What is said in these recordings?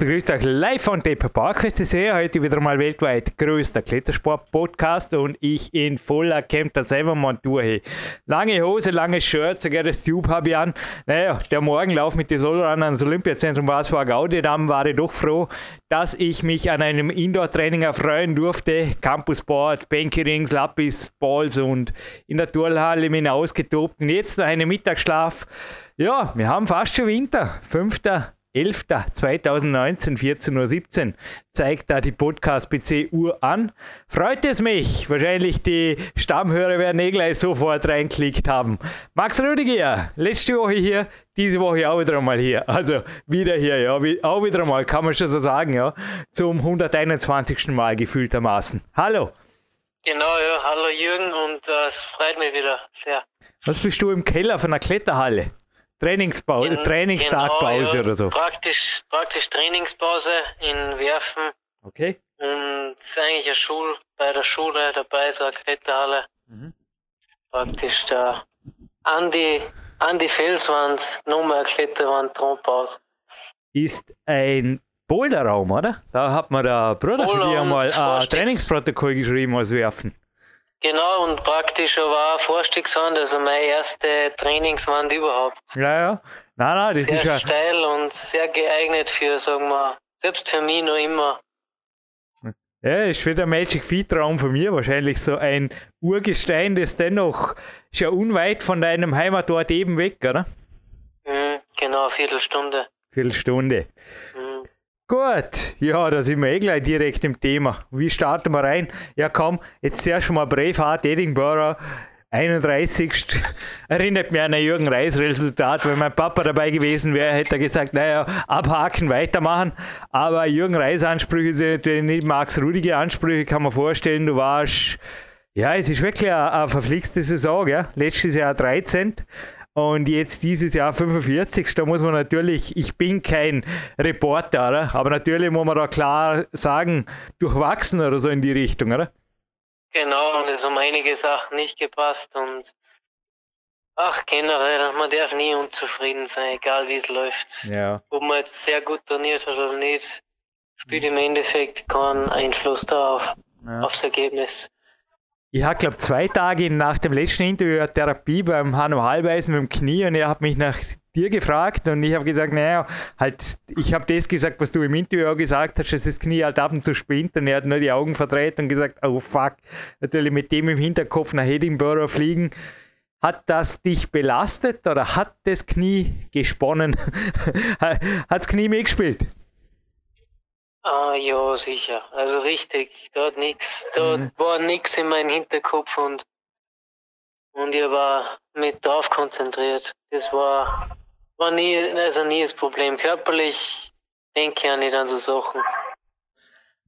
begrüßt euch live von Depa Parkwest. Ich sehe heute wieder mal weltweit größter Klettersport-Podcast und ich in voller Camper selber Montur. Lange Hose, langes Shirt, sogar das Tube habe ich an. Naja, der Morgenlauf mit den Solorun ans Olympiazentrum war zwar Gaudi, dann war ich doch froh, dass ich mich an einem Indoor-Training erfreuen durfte. Campusboard, Bänkerings, Lapis, Balls und in der Turnhalle mich ausgetobt. Und jetzt noch einen Mittagsschlaf. Ja, wir haben fast schon Winter. 5. 11.2019, 14.17 Uhr, zeigt da die Podcast-PC-Uhr an. Freut es mich. Wahrscheinlich die Stammhörer werden eh gleich sofort reinklickt haben. Max Rüdiger, letzte Woche hier, diese Woche auch wieder einmal hier. Also wieder hier, ja, auch wieder einmal, kann man schon so sagen, ja. Zum 121. Mal gefühltermaßen. Hallo. Genau, ja, hallo Jürgen und äh, es freut mich wieder sehr. Was bist du im Keller von einer Kletterhalle? Trainingspause, Gen Trainingstagpause genau, ja, oder so. Praktisch, praktisch Trainingspause in Werfen. Okay. Und es ist eigentlich eine Schule, bei der Schule dabei, so eine Kletterhalle. Mhm. Praktisch da an die, an die Felswand, nochmal eine Kletterwand drum baut. Ist ein Boulderraum, oder? Da hat mir der Bruder Boulder von dir einmal ein Trainingsprotokoll geschrieben als Werfen. Genau, und praktisch war Vorstiegswand, also meine erste Trainingswand überhaupt. Ja, ja. Nein, nein, das sehr ist ja. steil und sehr geeignet für, sagen wir, selbst für mich noch immer. Ja, ist für den Magic Feet Raum von mir wahrscheinlich so ein Urgestein, das dennoch schon unweit von deinem Heimatort eben weg, oder? Mhm, genau, Viertelstunde. Viertelstunde. Mhm. Gut, ja, da sind wir eh gleich direkt im Thema. Wie starten wir rein? Ja, komm, jetzt zuerst mal Braveheart Edinburgh. 31. Erinnert mich an ein Jürgen Reis-Resultat. Wenn mein Papa dabei gewesen wäre, hätte er gesagt, naja, abhaken, weitermachen. Aber Jürgen Reis-Ansprüche sind nicht Max Rudige Ansprüche, kann man vorstellen. Du warst, ja, es ist wirklich eine, eine verflixte Saison, ja. Letztes Jahr 13. Und jetzt dieses Jahr 45. Da muss man natürlich, ich bin kein Reporter, oder? aber natürlich muss man da klar sagen, durchwachsen oder so in die Richtung, oder? Genau, und es haben einige Sachen nicht gepasst und ach, generell, man darf nie unzufrieden sein, egal wie es läuft. Ja. Ob man jetzt sehr gut trainiert hat oder nicht, spielt im Endeffekt keinen Einfluss darauf, ja. aufs Ergebnis. Ich habe, glaube zwei Tage nach dem letzten Interview Therapie beim Hanno Halbeisen mit dem Knie und er hat mich nach dir gefragt und ich habe gesagt, naja, halt, ich habe das gesagt, was du im Interview auch gesagt hast, dass das Knie halt ab und zu spinnt und er hat nur die Augen verdreht und gesagt, oh fuck, natürlich mit dem im Hinterkopf nach Edinburgh fliegen. Hat das dich belastet oder hat das Knie gesponnen? hat das Knie mitgespielt? Ah, ja, sicher. Also richtig, dort nix, dort mhm. war nichts in meinem Hinterkopf und, und ich war mit drauf konzentriert. Das war, war nie, also nie das Problem. Körperlich denke ich auch nicht an so Sachen.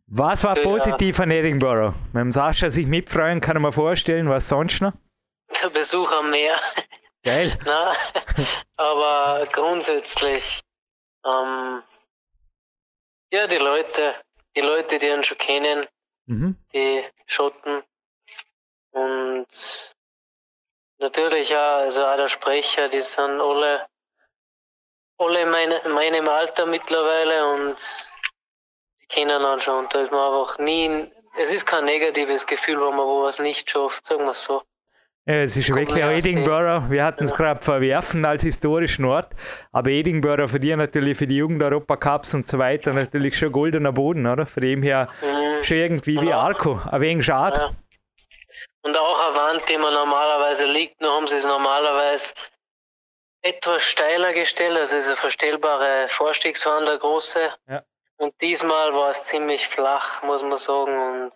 Was war positiv an Edinburgh? Dem Sascha sich mitfreuen, kann ich mir vorstellen. Was sonst noch? Der Besuch am Meer. Geil. Nein, aber grundsätzlich, ähm, ja, die Leute, die Leute, die ihn schon kennen, mhm. die Schotten. Und Natürlich, ja, also auch der Sprecher, die sind alle, alle in meine, meinem Alter mittlerweile und die kennen dann schon. Da ist man einfach nie, es ist kein negatives Gefühl, wenn man wo was nicht schafft, sagen wir es so. Ja, es ist wirklich auch Edinburgh, wir hatten es gerade verwerfen als historischen Ort, aber Edinburgh für die natürlich für die Jugend-Europacups und so weiter natürlich schon goldener Boden, oder? Von dem her mhm. schon irgendwie wie Arco, ein wenig schade. Ja. Und auch eine Wand, die man normalerweise liegt, nur haben sie es normalerweise etwas steiler gestellt, also ist eine verstellbare Vorstiegswand, eine große. Ja. Und diesmal war es ziemlich flach, muss man sagen. Und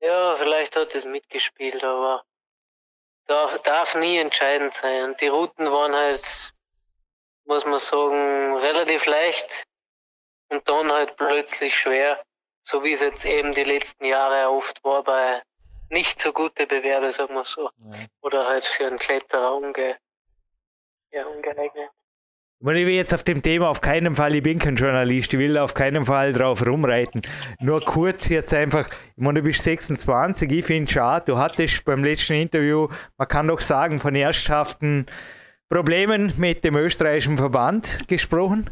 ja, vielleicht hat es mitgespielt, aber darf, darf nie entscheidend sein. Und die Routen waren halt, muss man sagen, relativ leicht und dann halt plötzlich schwer, so wie es jetzt eben die letzten Jahre oft war bei nicht so gute Bewerbe, sagen wir so. Ja. Oder halt für einen Kletterer unge ja, ungeeignet. Ich will jetzt auf dem Thema auf keinen Fall, ich bin kein Journalist, ich will auf keinen Fall drauf rumreiten. Nur kurz jetzt einfach, ich meine, du bist 26, ich finde es schade, du hattest beim letzten Interview, man kann doch sagen, von ernsthaften Problemen mit dem österreichischen Verband gesprochen.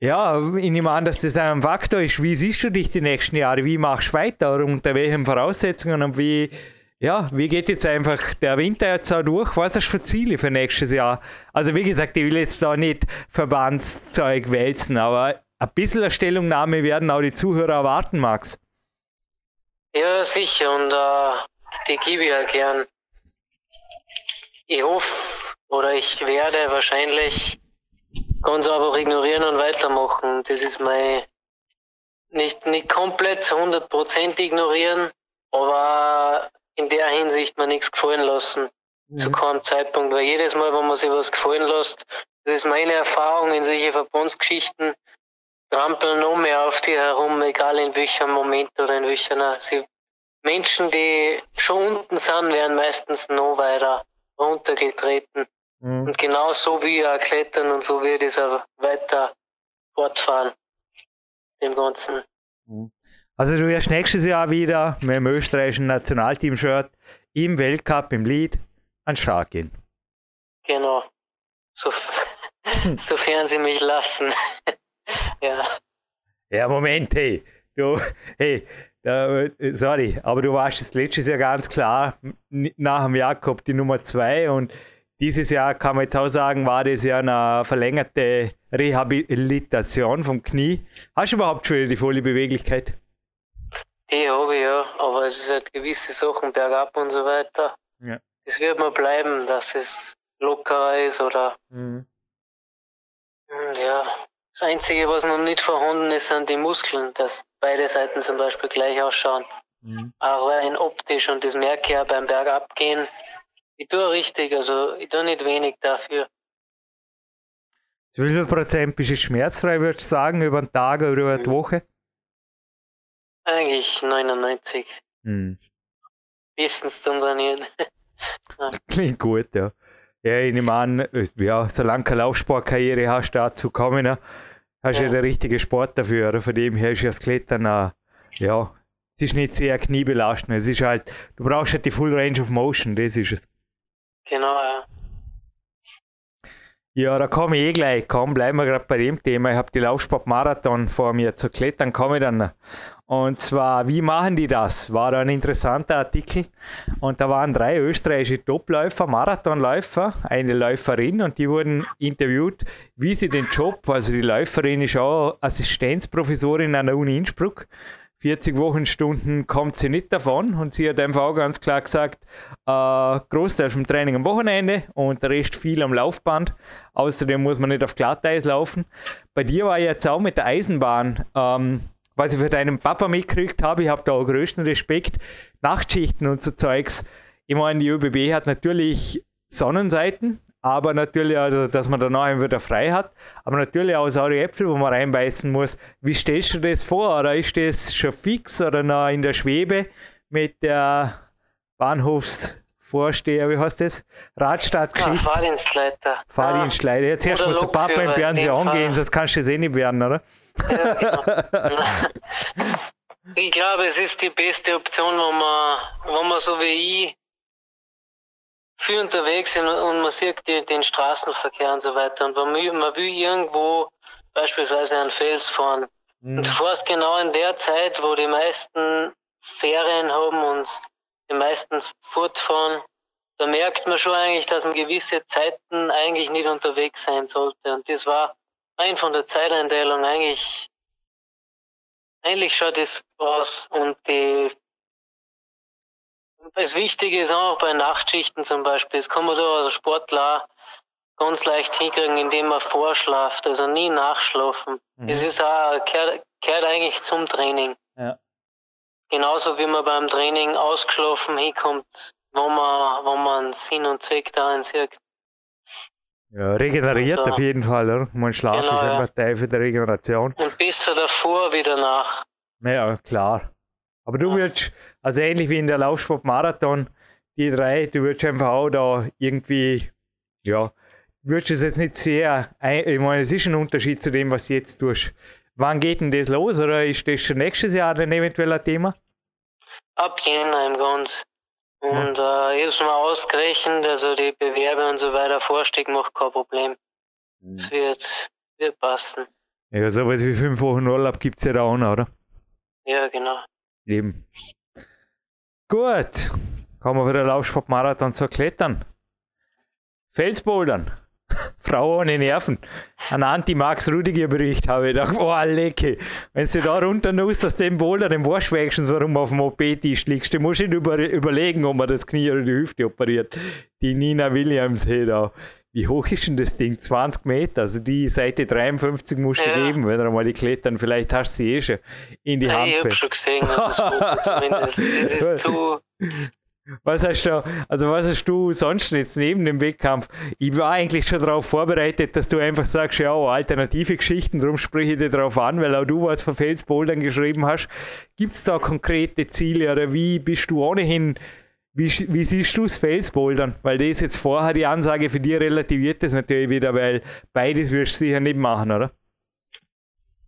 Ja, ich nehme an, dass das ein Faktor ist. Wie siehst du dich die nächsten Jahre? Wie machst du weiter? Unter welchen Voraussetzungen? Und wie, ja, wie geht jetzt einfach der Winter jetzt auch durch? Was hast du für Ziele für nächstes Jahr? Also, wie gesagt, ich will jetzt da nicht Verbandszeug wälzen, aber ein bisschen eine Stellungnahme werden auch die Zuhörer erwarten, Max. Ja, sicher. Und äh, die gebe ich ja gern. Ich hoffe, oder ich werde wahrscheinlich ganz einfach ignorieren und weitermachen. Das ist mein, nicht, nicht komplett 100% ignorieren, aber in der Hinsicht mir nichts gefallen lassen. Mhm. Zu keinem Zeitpunkt. Weil jedes Mal, wenn man sich was gefallen lässt, das ist meine Erfahrung in solche Verbandsgeschichten, trampeln noch mehr auf die herum, egal in welchem Moment oder in welcher. Sie, Menschen, die schon unten sind, werden meistens noch weiter runtergetreten. Mhm. Und genau so wie er klettern und so wird es auch weiter fortfahren. Dem Ganzen. Mhm. Also du wirst nächstes Jahr wieder mit dem österreichischen Nationalteam-Shirt im Weltcup, im Lead, an Start gehen. Genau. So, sofern sie mich lassen. ja. Ja, Moment, hey. Du, hey, sorry, aber du warst das letztes Jahr ganz klar nach dem Jakob die Nummer 2 und dieses Jahr kann man jetzt auch sagen, war das ja eine verlängerte Rehabilitation vom Knie. Hast du überhaupt schon die volle Beweglichkeit? Die habe ich ja, aber es ist halt gewisse Sachen bergab und so weiter. Ja. Es wird mal bleiben, dass es lockerer ist oder. Mhm. Ja, das Einzige, was noch nicht vorhanden ist, sind die Muskeln, dass beide Seiten zum Beispiel gleich ausschauen. Mhm. Auch rein optisch und das merke ich ja beim Bergabgehen ich tue richtig, also ich tue nicht wenig dafür. Wie viel Prozent bist du schmerzfrei, würdest du sagen, über einen Tag oder über eine hm. Woche? Eigentlich 99. Hm. Bestens zum Trainieren. Klingt gut, ja. Ja, ich nehme an, ja, solange keine Laufsportkarriere hast, dazu kommen, ne? hast du ja. ja den richtigen Sport dafür. Von dem her ist ja das Klettern, uh, ja, es ist nicht sehr kniebelastend. Es ist halt, du brauchst halt die Full Range of Motion, das ist es. Genau, ja. Ja, da komme ich eh gleich. Komm, bleiben wir gerade bei dem Thema. Ich habe die Laufsportmarathon vor mir. Zu klettern komme ich dann. Und zwar, wie machen die das? War ein interessanter Artikel. Und da waren drei österreichische Topläufer, Marathonläufer, eine Läuferin und die wurden interviewt, wie sie den Job, also die Läuferin ist auch Assistenzprofessorin an der Uni Innsbruck, 40 Wochenstunden kommt sie nicht davon und sie hat einfach auch ganz klar gesagt, äh, Großteil vom Training am Wochenende und der Rest viel am Laufband. Außerdem muss man nicht auf Glatteis laufen. Bei dir war jetzt auch mit der Eisenbahn, ähm, was ich für deinen Papa mitgekriegt habe, ich habe da auch größten Respekt, Nachtschichten und so Zeugs. Ich meine, die ÖBB hat natürlich Sonnenseiten, aber natürlich auch, dass man danach wieder frei hat, aber natürlich auch saure Äpfel, wo man reinbeißen muss. Wie stellst du das vor? Oder ist das schon fix oder noch in der Schwebe mit der Bahnhofsvorsteher, wie heißt das? Radstadtgeschichte? Ja, Fahrdienstleiter. Fahrdienstleiter. Jetzt erst muss der Papa im Fernseher angehen, sonst kannst du es eh nicht werden, oder? Ich glaube, es ist die beste Option, wenn man, wenn man so wie ich viel unterwegs sind und man sieht die, den Straßenverkehr und so weiter. Und man will, man will irgendwo beispielsweise einen Fels fahren. Mhm. Und du fährst genau in der Zeit, wo die meisten Ferien haben und die meisten fortfahren. Da merkt man schon eigentlich, dass man gewisse Zeiten eigentlich nicht unterwegs sein sollte. Und das war ein von der Zeiteinteilung eigentlich, eigentlich schaut es aus. Und die das Wichtige ist auch bei Nachtschichten zum Beispiel, das kann man da als Sportler ganz leicht hinkriegen, indem man vorschlaft, also nie nachschlafen. Mhm. Das ist auch, gehört, gehört eigentlich zum Training. Ja. Genauso wie man beim Training ausgeschlafen hinkommt, wo man, wo man Sinn und Zweck darin sieht. Ja, regeneriert also, auf jeden Fall, oder? Man Schlaf genau, ist einfach ja. Teil für die Regeneration. Und besser davor wie danach. Ja, klar. Aber du würdest, also ähnlich wie in der Laufsport-Marathon, die drei, du würdest einfach auch da irgendwie, ja, würdest es jetzt nicht sehr, ich meine, es ist ein Unterschied zu dem, was du jetzt tust. Wann geht denn das los oder ist das schon nächstes Jahr dann eventuell ein Thema? Ab Jänner im Ganz. Und ja. äh, ich habe es mal ausgerechnet, also die Bewerbe und so weiter, Vorstieg macht kein Problem. Es hm. wird, wird passen. Ja, sowas wie fünf Wochen Urlaub gibt es ja da auch noch, oder? Ja, genau. Eben. Gut, kommen wir wieder Laufsportmarathon zur Klettern. Felsbouldern. Frau ohne Nerven. Ein Anti-Max-Rudiger-Bericht habe ich gedacht, oh, lecke. Wenn du da runter musst aus dem Boulder, dem warst du warum auf dem OP-Tisch liegst. Du musst nicht über, überlegen, ob man das Knie oder die Hüfte operiert. Die Nina Williams hier da wie hoch ist denn das Ding? 20 Meter. Also die Seite 53 musst du ja. geben, wenn du mal die klettern. Vielleicht hast du sie eh schon in die Hand. Ich habe schon gesehen, das Foto zumindest. Das ist zu. Was hast du, also was hast du sonst jetzt neben dem Wettkampf? Ich war eigentlich schon darauf vorbereitet, dass du einfach sagst, ja, alternative Geschichten, darum spreche ich dir darauf an, weil auch du was für Felsbouldern geschrieben hast. Gibt es da konkrete Ziele oder wie bist du ohnehin wie, wie siehst du das Felsbouldern? Weil das jetzt vorher die Ansage für dich relativiert das natürlich wieder, weil beides wirst du sicher nicht machen, oder?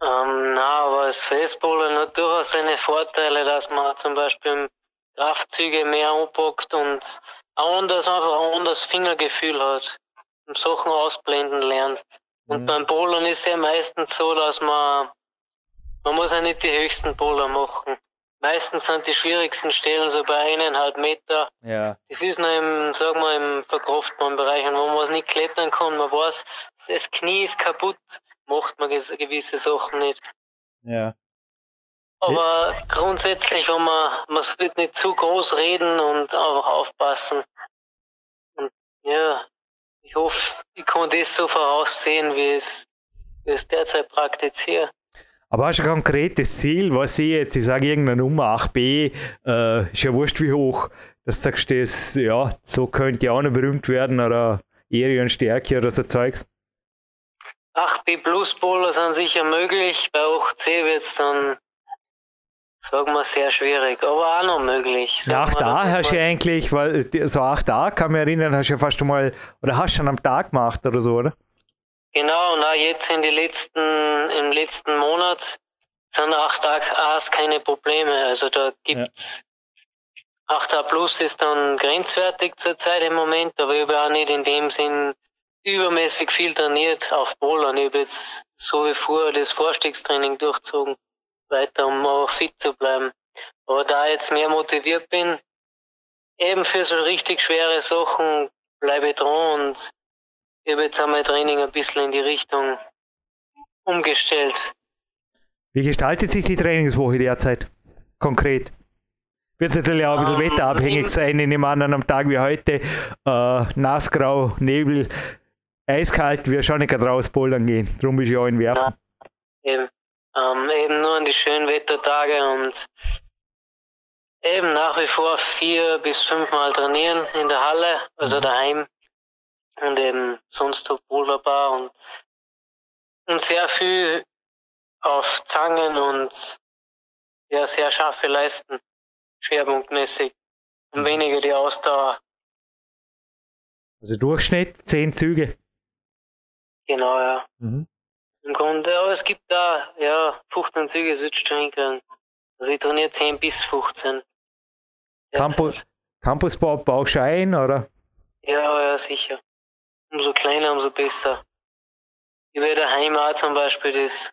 Ähm, na, aber das Felsbouldern hat durchaus seine Vorteile, dass man zum Beispiel Kraftzüge mehr anpackt und anders einfach ein anderes Fingergefühl hat und Sachen ausblenden lernt. Und mhm. beim Bouldern ist es ja meistens so, dass man man muss ja nicht die höchsten Bowler machen meistens sind die schwierigsten Stellen so bei eineinhalb Meter. Ja. Das ist noch im, sagen wir, im verkraftbaren Bereich, wo man es nicht klettern kann. Man weiß, das Knie ist kaputt, macht man gewisse Sachen nicht. Ja. Aber ja. grundsätzlich, wenn man, man sollte nicht zu groß reden und einfach aufpassen. Und ja, ich hoffe, ich kann das so voraussehen, wie es, wie es derzeit praktiziere. Aber hast du ein konkretes Ziel, was ich jetzt, ich sage irgendeine Nummer 8b, äh, ist ja wurscht wie hoch, dass du sagst, das, ja, so könnte ja auch noch berühmt werden oder Ehre und Stärke oder so Zeugs? 8b Plus Bowler sind sicher möglich, bei 8c wird es dann, sagen wir, sehr schwierig, aber auch noch möglich. Ja, 8a hast du ja eigentlich, weil so 8a kann mich erinnern, hast du ja fast mal, oder hast du schon am Tag gemacht oder so, oder? Genau, na jetzt in die letzten, im letzten Monat sind 8A's keine Probleme. Also da gibt's ja. 8A Plus ist dann grenzwertig zurzeit im Moment, aber ich habe auch nicht in dem Sinn übermäßig viel trainiert auf Bowlern. Ich habe jetzt so wie vorher das Vorstiegstraining durchzogen, weiter, um auch fit zu bleiben. Aber da ich jetzt mehr motiviert bin, eben für so richtig schwere Sachen bleibe ich dran und ich habe jetzt einmal Training ein bisschen in die Richtung umgestellt. Wie gestaltet sich die Trainingswoche derzeit? Konkret? Wird natürlich auch ein bisschen um, ähm, wetterabhängig sein, in einem anderen Tag wie heute. Äh, nassgrau, Nebel, eiskalt, wir schon nicht raus bouldern gehen. Darum ist ja auch in Werfen. Ja, eben. Ähm, eben nur an die schönen Wettertage und eben nach wie vor vier bis fünfmal trainieren in der Halle, also mhm. daheim und eben sonst wunderbar und, und sehr viel auf Zangen und ja, sehr scharfe Leisten, schwerpunktmäßig und mhm. weniger die Ausdauer. Also Durchschnitt zehn Züge. Genau, ja. Mhm. Im Grunde, aber es gibt da, ja, 15 Züge sollst du hinkriegen. Also ich trainiere 10 bis 15. Campus, Campus baust du ein, oder? Ja, ja, sicher. Umso kleiner, umso besser. Ich werde daheim auch zum Beispiel das,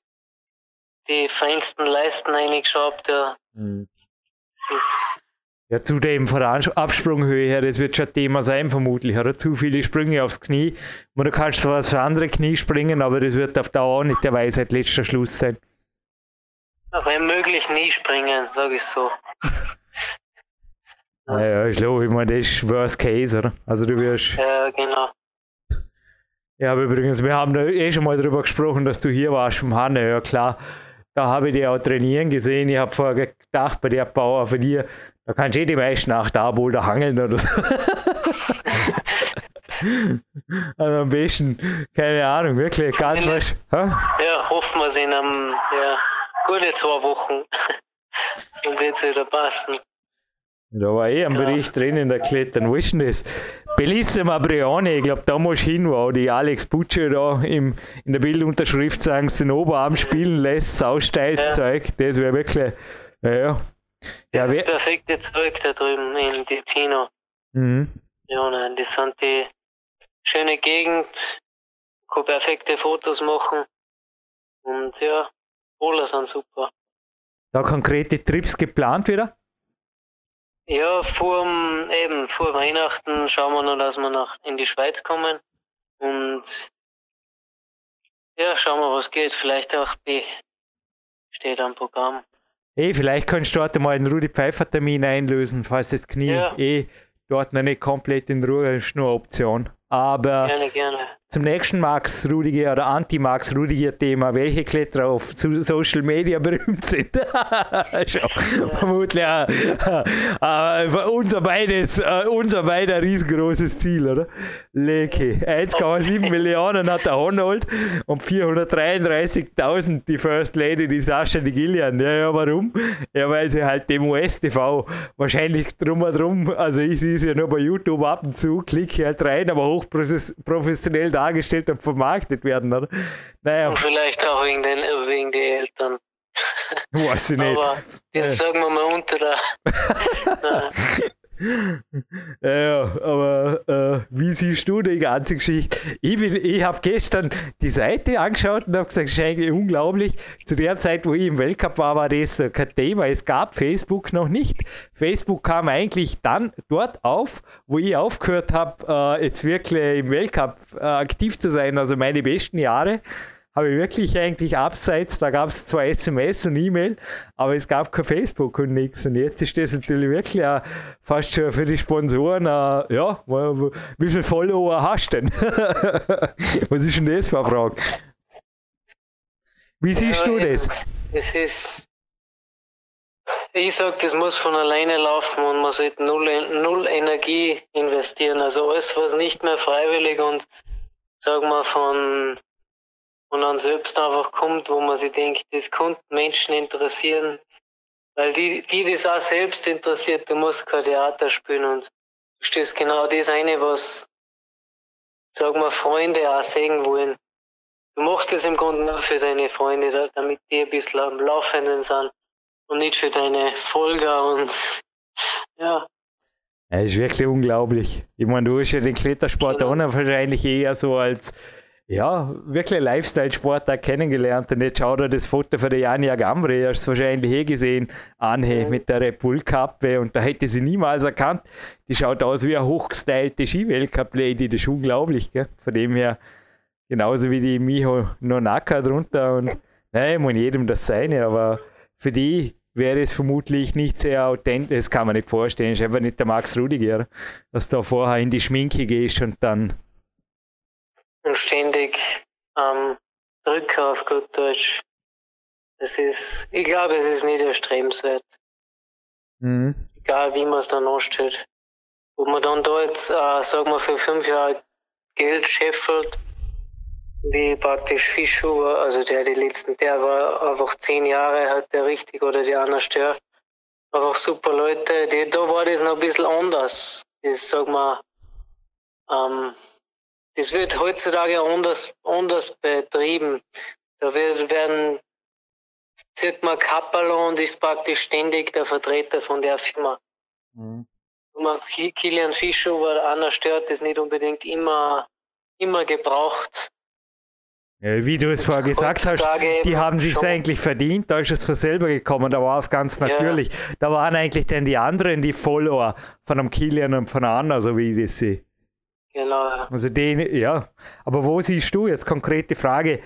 die feinsten Leisten eingeschraubt, ja. Mhm. Ja, zudem von der Absprunghöhe her, das wird schon Thema sein, vermutlich. Oder zu viele Sprünge aufs Knie. du kannst zwar für andere Knie springen, aber das wird auf Dauer nicht der Weisheit letzter Schluss sein. Wenn möglich nie springen, sage ich so. naja, ich glaube, ich meine, das ist Worst Case, oder? Also du wirst. Ja, genau. Ja, aber übrigens, wir haben da eh schon mal darüber gesprochen, dass du hier warst vom Hanne. Ja, klar, da habe ich dich auch trainieren gesehen. Ich habe vorher gedacht, bei der Bauer von dir, da kannst du eh die meisten nach da wohl da hangeln oder so. also am besten, keine Ahnung, wirklich, ganz was. Ja, hoffen wir es in einem, ja, gute zwei Wochen. Dann wird es wieder passen. Da war eh ein Bericht drin in der Klettern. Wo ist denn das? Bellissima Brioni, ich glaube, da muss ich hin, wo die Alex Butcher da im, in der Bildunterschrift sagen, den Oberarm spielen lässt, sausteiles ja. Zeug. Das wäre wirklich, naja. Ja, das perfekte Zeug da drüben in Ticino. Mhm. Ja, nein, das sind die schöne Gegend, kann perfekte Fotos machen. Und ja, alle sind super. Da konkrete Trips geplant wieder? Ja, vor, eben, vor Weihnachten schauen wir noch, dass wir nach, in die Schweiz kommen. Und ja, schauen wir, was geht. Vielleicht auch B steht am Programm. Eh, vielleicht kannst du dort mal einen Rudi Pfeiffer Termin einlösen, falls das Knie ja. eh dort noch nicht komplett in Ruhe ist, nur Option. Aber gerne, gerne. Zum nächsten Max Rudiger oder Anti-Max Rudiger Thema, welche Kletterer auf Social Media berühmt sind. ja. Vermutlich äh, äh, unser beides, äh, unser beider riesengroßes Ziel, oder? Leke. 1,7 Millionen hat der Honold und 433.000 die First Lady, die Sascha die Gillian. Ja, ja, warum? Ja, weil sie halt dem US-TV wahrscheinlich drum und drum, also ich sehe sie ja nur bei YouTube ab und zu, klicke halt rein, aber hochprofessionell dargestellt und vermarktet werden, oder? Naja. Und vielleicht auch wegen den, wegen den Eltern. Weiß ich nicht. Aber jetzt sagen wir mal unter der. ja, aber äh, wie siehst du die ganze Geschichte? Ich, ich habe gestern die Seite angeschaut und habe gesagt, es ist eigentlich unglaublich. Zu der Zeit, wo ich im Weltcup war, war das kein Thema. Es gab Facebook noch nicht. Facebook kam eigentlich dann dort auf, wo ich aufgehört habe, äh, jetzt wirklich im Weltcup äh, aktiv zu sein, also meine besten Jahre habe ich wirklich eigentlich abseits, da gab es zwar SMS und E-Mail, aber es gab kein Facebook und nichts. Und jetzt ist das natürlich wirklich auch fast schon für die Sponsoren, uh, ja, wie viele Follower hast du denn? Was ist denn das für eine Frage? Wie siehst ja, du das? Es ist, ich sage, das muss von alleine laufen und man sollte null, null Energie investieren. Also alles, was nicht mehr freiwillig und sagen wir von und dann selbst einfach kommt, wo man sich denkt, das könnte Menschen interessieren, weil die, die das auch selbst interessiert, du musst kein Theater spielen und du stehst genau das eine, was, sagen wir, Freunde auch sehen wollen. Du machst das im Grunde nur für deine Freunde, damit die ein bisschen am Laufenden sind und nicht für deine Folger und ja. Ja, ist wirklich unglaublich. Ich meine, du hast ja den Klettersport genau. wahrscheinlich eher so als ja, wirklich Lifestyle-Sportler kennengelernt. Und jetzt schau dir das Foto von der Jania Gambri, hast du wahrscheinlich eh gesehen, anhe mhm. mit der Red Bull-Kappe und da hätte sie niemals erkannt. Die schaut aus wie eine hochgestylte Ski-Weltcup-Lady, das ist unglaublich, gell? Von dem her, genauso wie die Miho Nonaka drunter und ich meine jedem das seine, aber für die wäre es vermutlich nicht sehr authentisch, das kann man nicht vorstellen, ist einfach nicht der Max Rudiger, dass du da vorher in die Schminke gehst und dann und ständig ähm, drücken auf gut Deutsch. Es ist, ich glaube, es ist nicht erstrebenswert. Mhm. Egal wie man es dann anstellt. Ob man dann da jetzt, äh, sagen wir, für fünf Jahre Geld scheffelt, wie praktisch Fischhuber, also der die letzten, der war einfach zehn Jahre halt der richtig oder die anderen Stör. Einfach super Leute, die, da war das noch ein bisschen anders. Das, sag mal, ähm, das wird heutzutage anders, anders betrieben. Da wird, werden, zieht man Kapperl und ist praktisch ständig der Vertreter von der Firma. Mhm. Kilian Fischer, weil einer stört, ist nicht unbedingt immer, immer gebraucht. Ja, wie du es vorher gesagt hast, die haben sich eigentlich verdient, da ist es von selber gekommen, da war es ganz natürlich. Ja. Da waren eigentlich dann die anderen die Follower von einem Kilian und von einem anderen, so wie ich das sehe. Genau. Also den, ja. Aber wo siehst du jetzt konkrete Frage?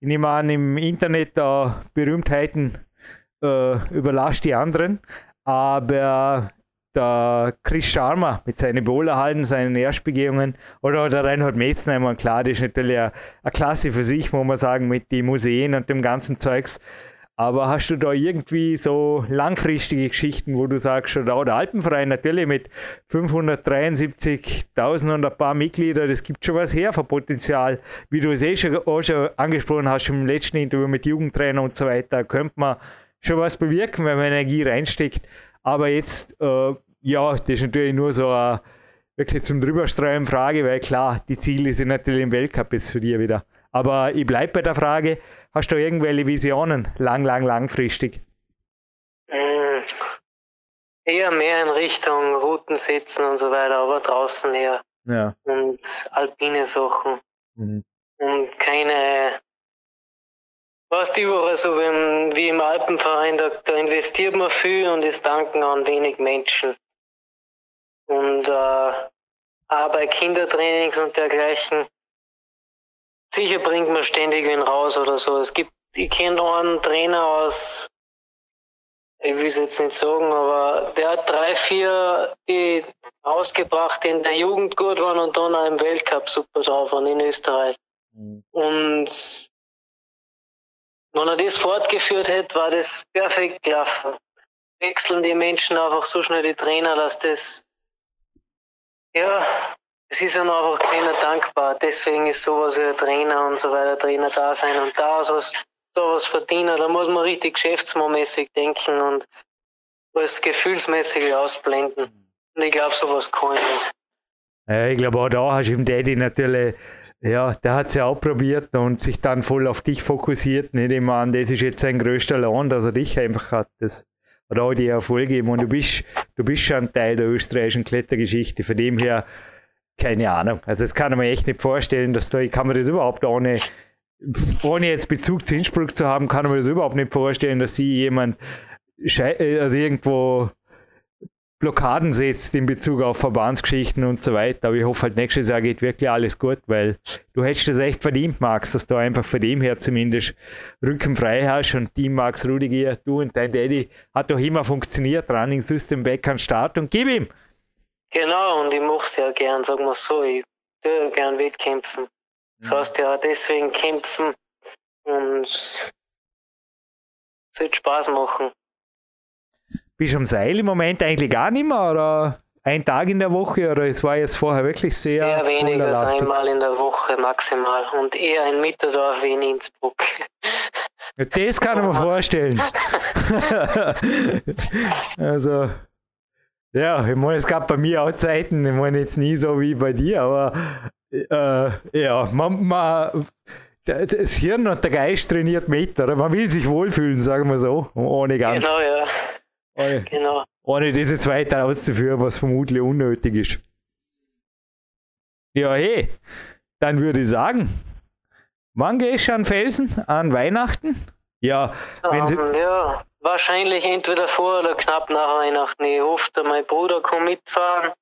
Ich nehme an, im Internet da Berühmtheiten äh, überlasst die anderen, aber der Chris Sharma mit seinen Bowlerhalten, seinen Erstbegehungen oder der Reinhold Metzner, klar, das ist natürlich eine, eine Klasse für sich, muss man sagen, mit den Museen und dem ganzen Zeugs. Aber hast du da irgendwie so langfristige Geschichten, wo du sagst, oder der Alpenverein natürlich mit 573.000 und ein paar Mitgliedern, das gibt schon was her von Potenzial. Wie du es eh schon, auch schon angesprochen hast im letzten Interview mit Jugendtrainer und so weiter, könnte man schon was bewirken, wenn man Energie reinsteckt. Aber jetzt äh, ja, das ist natürlich nur so eine wirklich zum drüberstreuen Frage, weil klar, die Ziele sind natürlich im Weltcup jetzt für dich wieder. Aber ich bleibe bei der Frage, hast du irgendwelche Visionen, lang, lang, langfristig? Mm, eher mehr in Richtung Routen setzen und so weiter, aber draußen eher. Ja. Und alpine Sachen. Mhm. Und keine Fast überall so wie im, wie im Alpenverein, da, da investiert man viel und ist danken an wenig Menschen. Und äh, auch bei Kindertrainings und dergleichen, sicher bringt man ständig wen raus oder so. Es gibt, ich kenne einen Trainer aus, ich will es jetzt nicht sagen, aber der hat drei, vier, die ausgebracht, die in der Jugend gut waren und dann auch im Weltcup super drauf waren in Österreich. Mhm. Und wenn er das fortgeführt hätte, war das perfekt gelaufen. Wechseln die Menschen einfach so schnell die Trainer, dass das ja, es ist ja einfach keiner dankbar. Deswegen ist sowas wie ein Trainer und so weiter, Trainer da sein und da was, sowas verdienen. Da muss man richtig geschäftsmäßig denken und alles gefühlsmäßig ausblenden. Und ich glaube, sowas kann ich nicht. Ja, ich glaube, auch da hast du im Daddy natürlich, ja, der hat es ja auch probiert und sich dann voll auf dich fokussiert. Nicht immer an, das ist jetzt sein größter Lohn, dass er dich einfach hat. Das, oder auch die Erfolge. Und du bist, du bist schon Teil der österreichischen Klettergeschichte. Von dem her, keine Ahnung. Also, das kann man echt nicht vorstellen, dass da, ich kann mir das überhaupt ohne, ohne jetzt Bezug zu Innsbruck zu haben, kann man das überhaupt nicht vorstellen, dass sie jemand, also irgendwo Blockaden setzt in Bezug auf Verbandsgeschichten und so weiter. Aber ich hoffe halt nächstes Jahr geht wirklich alles gut, weil du hättest das echt verdient, Max, dass du einfach von dem her zumindest Rücken frei hast und Team Max Rudiger, du und dein Daddy hat doch immer funktioniert. Running System Back an Start und gib ihm. Genau, und ich mache es ja gern, sagen wir so. Ich tue gern Wettkämpfen. Das ja. heißt ja deswegen kämpfen und es wird Spaß machen. Bist du am Seil im Moment eigentlich gar nicht mehr oder ein Tag in der Woche oder es war jetzt vorher wirklich sehr. Sehr wenig als einmal in der Woche maximal und eher ein Mitterdorf wie in Innsbruck. Das kann ich mir vorstellen. also, ja, ich meine, es gab bei mir auch Zeiten, ich meine jetzt nie so wie bei dir, aber äh, ja, man, man, das Hirn und der Geist trainiert mit, oder? Man will sich wohlfühlen, sagen wir so, ohne ganz. Genau, ja. Ohne, genau. ohne das jetzt weiter auszuführen, was vermutlich unnötig ist. Ja, hey, dann würde ich sagen, wann gehst du an Felsen? An Weihnachten? Ja, wenn Sie um, ja, wahrscheinlich entweder vor oder knapp nach Weihnachten. Ich hoffe, mein Bruder kann mitfahren.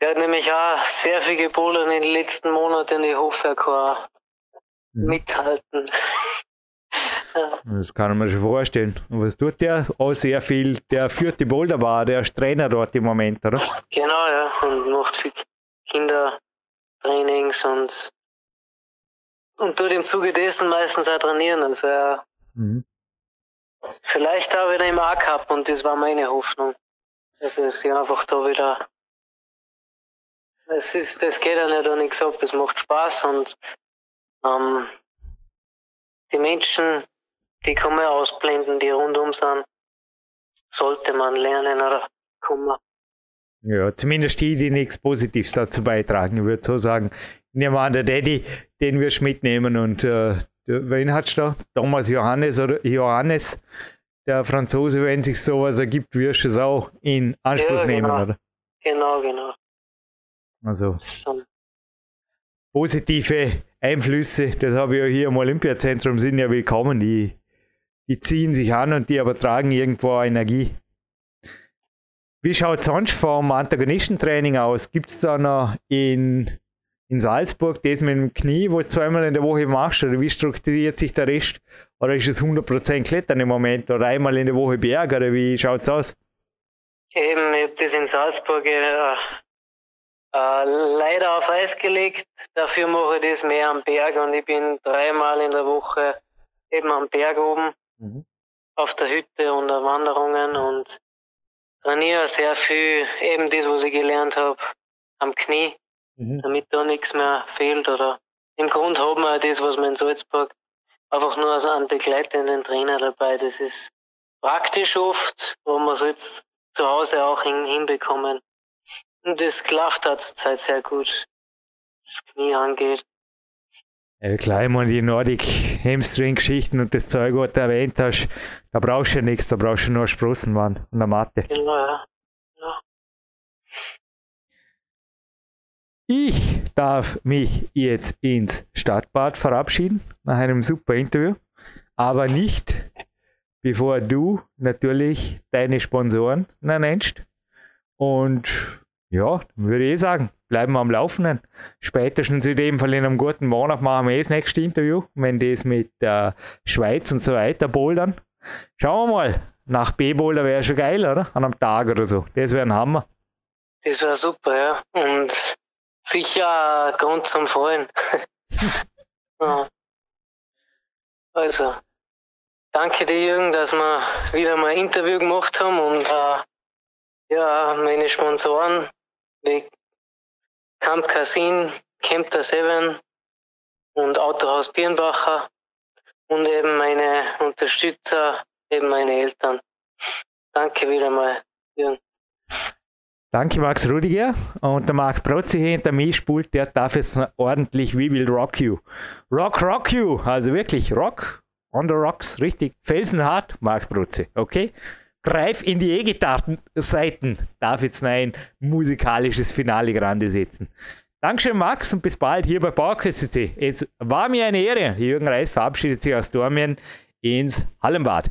Der hat nämlich auch sehr viel gebowlert in den letzten Monaten. Ich hoffe, er kann hm. mithalten. Das kann man sich schon vorstellen. Und was tut der? Auch sehr viel. Der führt die Boulderbar, der ist Trainer dort im Moment, oder? Genau, ja. Und macht viel Kindertrainings und, und tut im Zuge dessen meistens auch trainieren. Also ja. Mhm. Vielleicht auch wieder im A-Cup und das war meine Hoffnung. Also dass ich einfach da wieder. Es ist, das geht ja nicht an nichts ab, es macht Spaß und ähm, die Menschen die kann man ausblenden, die rundum sind. Sollte man lernen oder kommen. Ja, zumindest die, die nichts Positives dazu beitragen. Ich würde so sagen, ich nehme an, der Daddy, den wirst mitnehmen und äh, wen du da? Thomas Johannes oder Johannes, der Franzose, wenn sich sowas ergibt, wirst du es auch in Anspruch ja, nehmen, genau. oder? Genau, genau. Also positive Einflüsse, das habe ich ja hier im Olympiazentrum, sind ja willkommen. Die, die ziehen sich an und die übertragen irgendwo Energie. Wie schaut es sonst vom Antagonistentraining aus? Gibt es da noch in, in Salzburg das mit dem Knie, wo du zweimal in der Woche machst? Oder wie strukturiert sich der Rest? Oder ist es 100% Klettern im Moment? Oder einmal in der Woche Berg? Oder wie schaut es aus? Eben, ich habe das in Salzburg äh, äh, leider auf Eis gelegt. Dafür mache ich das mehr am Berg und ich bin dreimal in der Woche eben am Berg oben, mhm. auf der Hütte und an Wanderungen und trainiere sehr viel eben das, was ich gelernt habe, am Knie, mhm. damit da nichts mehr fehlt. Oder im Grund haben wir das, was wir in Salzburg einfach nur als einen begleitenden Trainer dabei. Das ist praktisch oft, wo man es jetzt zu Hause auch hin, hinbekommen. Und das klafft da zurzeit sehr gut, das Knie angeht. Ja, klar, ich meine, die Nordic Hamstring-Geschichten und das Zeug, was du erwähnt hast, da brauchst du ja nichts, da brauchst du nur Sprossenwand und eine Matte. Genau, ja. Ich darf mich jetzt ins Stadtbad verabschieden nach einem super Interview, aber nicht bevor du natürlich deine Sponsoren nennst. Und ja, würde ich sagen, bleiben wir am Laufenden. Spätestens in dem Fall in einem guten Monat machen wir eh das nächste Interview, wenn das mit der Schweiz und so weiter bouldern. Schauen wir mal. Nach B-Boulder wäre schon geil, oder? An einem Tag oder so. Das wäre ein Hammer. Das wäre super, ja. Und sicher Grund zum Freuen. ja. Also, danke dir, Jürgen, dass wir wieder mal ein Interview gemacht haben und äh, ja, meine Sponsoren wie Camp Casin, Kempter 7 und Autohaus Birnbacher und eben meine Unterstützer, eben meine Eltern. Danke wieder mal, Jürgen. Danke, Max Rudiger. Und der Marc Protzi hinter mir spult, der darf jetzt ordentlich We Will Rock You. Rock, Rock You. Also wirklich Rock on the Rocks. Richtig felsenhart, Marc Protzi. Okay? Greif in die E-Gitarren-Seiten. Darf jetzt ein musikalisches Finale grande setzen. Dankeschön, Max, und bis bald hier bei PowerQuest Es war mir eine Ehre. Jürgen Reis verabschiedet sich aus Dormien ins Hallenbad.